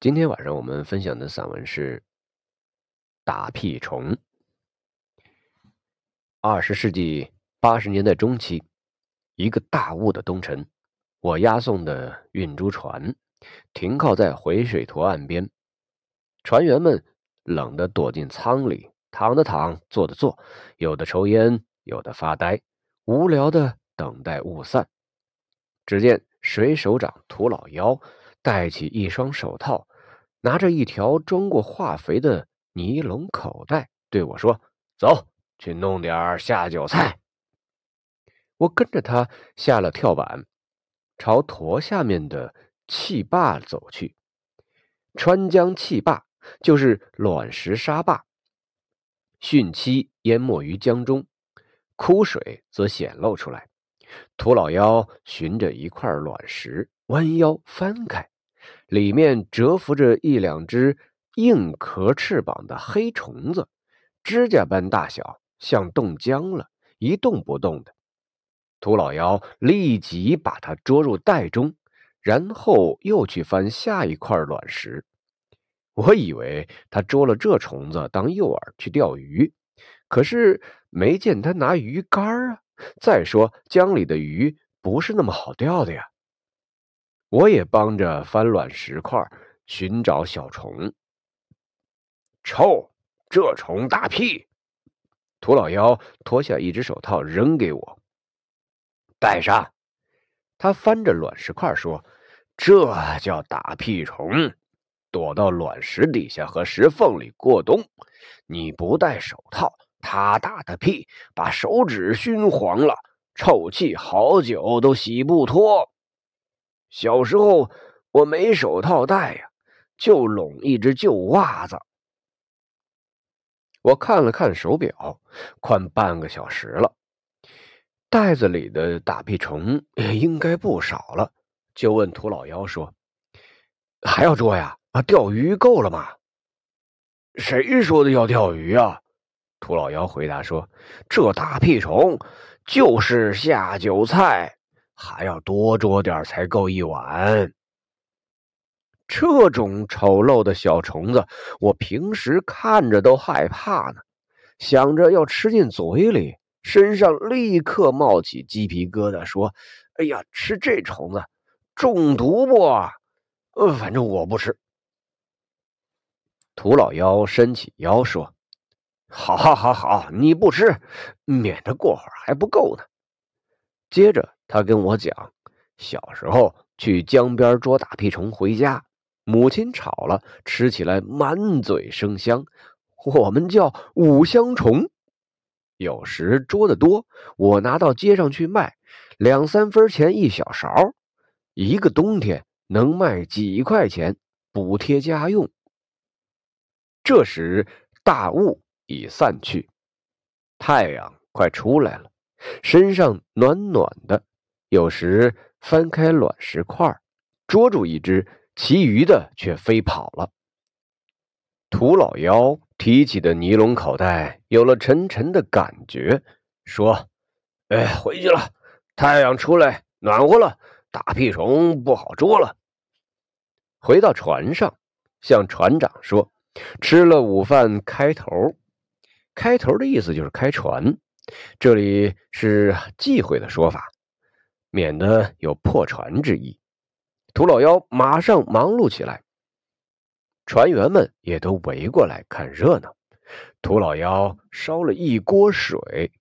今天晚上我们分享的散文是《打屁虫》。二十世纪八十年代中期，一个大雾的冬晨，我押送的运猪船停靠在回水坨岸边，船员们冷得躲进舱里，躺的躺，坐的坐，有的抽烟，有的发呆，无聊的等待雾散。只见水手长涂老幺戴起一双手套。拿着一条装过化肥的尼龙口袋，对我说：“走去弄点下酒菜。”我跟着他下了跳板，朝坨下面的气坝走去。川江气坝就是卵石沙坝，汛期淹没于江中，枯水则显露出来。涂老幺寻着一块卵石，弯腰翻开。里面蛰伏着一两只硬壳翅膀的黑虫子，指甲般大小，像冻僵了，一动不动的。涂老妖立即把它捉入袋中，然后又去翻下一块卵石。我以为他捉了这虫子当诱饵去钓鱼，可是没见他拿鱼竿啊。再说江里的鱼不是那么好钓的呀。我也帮着翻卵石块，寻找小虫。臭，这虫大屁！涂老妖脱下一只手套扔给我，戴上。他翻着卵石块说：“这叫打屁虫，躲到卵石底下和石缝里过冬。你不戴手套，它打的屁把手指熏黄了，臭气好久都洗不脱。”小时候我没手套戴呀，就拢一只旧袜子。我看了看手表，快半个小时了。袋子里的打屁虫应该不少了，就问涂老幺说：“还要捉呀？啊，钓鱼够了吗？”谁说的要钓鱼啊？涂老幺回答说：“这打屁虫就是下酒菜。”还要多捉点才够一碗。这种丑陋的小虫子，我平时看着都害怕呢。想着要吃进嘴里，身上立刻冒起鸡皮疙瘩，说：“哎呀，吃这虫子中毒不？呃，反正我不吃。”涂老妖伸起腰说：“好，好，好，好，你不吃，免得过会儿还不够呢。”接着。他跟我讲，小时候去江边捉打屁虫，回家母亲炒了，吃起来满嘴生香，我们叫五香虫。有时捉得多，我拿到街上去卖，两三分钱一小勺，一个冬天能卖几块钱，补贴家用。这时大雾已散去，太阳快出来了，身上暖暖的。有时翻开卵石块，捉住一只，其余的却飞跑了。土老妖提起的尼龙口袋有了沉沉的感觉，说：“哎，回去了。太阳出来，暖和了，打屁虫不好捉了。”回到船上，向船长说：“吃了午饭，开头。开头的意思就是开船，这里是忌讳的说法。”免得有破船之意，涂老幺马上忙碌起来。船员们也都围过来看热闹。涂老幺烧了一锅水，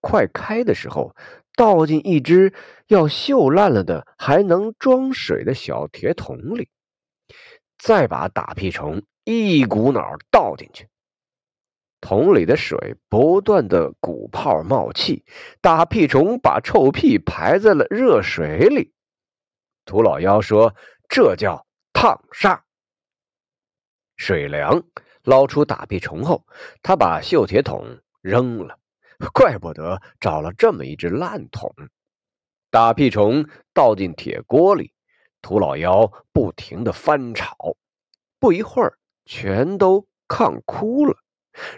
快开的时候，倒进一只要锈烂了的还能装水的小铁桶里，再把打屁虫一股脑倒进去。桶里的水不断的鼓泡冒气，打屁虫把臭屁排在了热水里。涂老幺说：“这叫烫杀。”水凉，捞出打屁虫后，他把锈铁桶扔了。怪不得找了这么一只烂桶。打屁虫倒进铁锅里，涂老幺不停的翻炒，不一会儿全都炕枯了。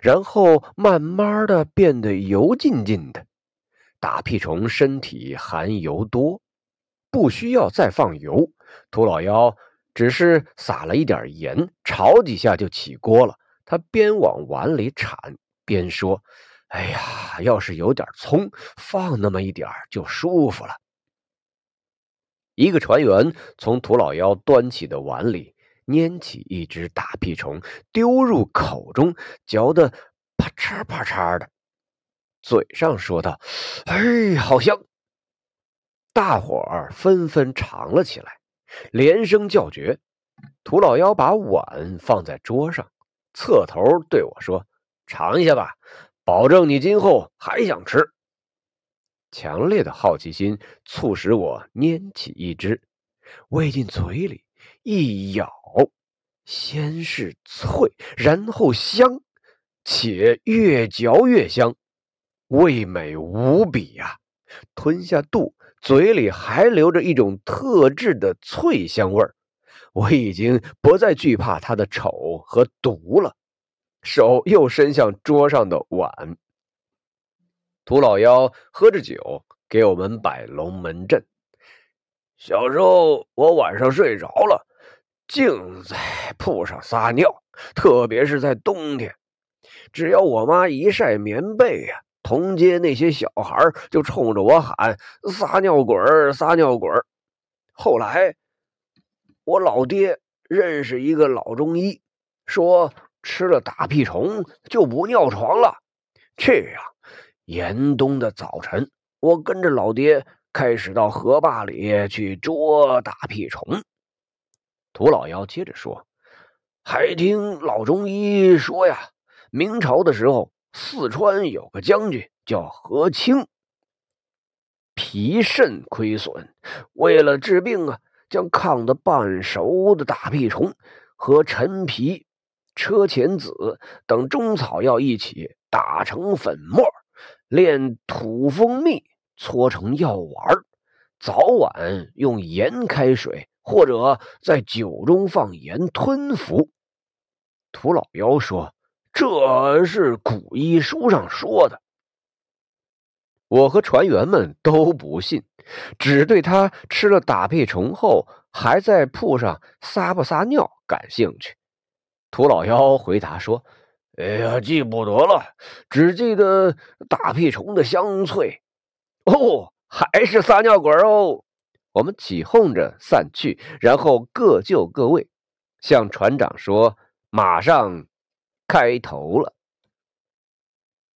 然后慢慢的变得油浸浸的，打屁虫身体含油多，不需要再放油。涂老幺只是撒了一点盐，炒几下就起锅了。他边往碗里铲边说：“哎呀，要是有点葱，放那么一点就舒服了。”一个船员从涂老妖端起的碗里拈起一只大屁虫，丢入口中，嚼得啪嚓啪嚓的，嘴上说道：“哎，好香！”大伙儿纷纷尝了起来。连声叫绝，涂老妖把碗放在桌上，侧头对我说：“尝一下吧，保证你今后还想吃。”强烈的好奇心促使我拈起一只，喂进嘴里，一咬，先是脆，然后香，且越嚼越香，味美无比呀！吞下肚。嘴里还留着一种特制的脆香味儿，我已经不再惧怕它的丑和毒了。手又伸向桌上的碗，涂老妖喝着酒给我们摆龙门阵。小时候我晚上睡着了，净在铺上撒尿，特别是在冬天，只要我妈一晒棉被呀。同街那些小孩就冲着我喊“撒尿鬼儿，撒尿鬼儿”。后来，我老爹认识一个老中医，说吃了打屁虫就不尿床了。这样，严冬的早晨，我跟着老爹开始到河坝里去捉打屁虫。涂老妖接着说：“还听老中医说呀，明朝的时候。”四川有个将军叫何清，脾肾亏损，为了治病啊，将炕的半熟的大屁虫和陈皮、车前子等中草药一起打成粉末，炼土蜂蜜搓成药丸，早晚用盐开水或者在酒中放盐吞服。涂老妖说。这是古医书上说的，我和船员们都不信，只对他吃了打屁虫后还在铺上撒不撒尿感兴趣。涂老妖回答说：“哎呀，记不得了，只记得打屁虫的香脆。”哦，还是撒尿鬼哦！我们起哄着散去，然后各就各位，向船长说：“马上。”开头了。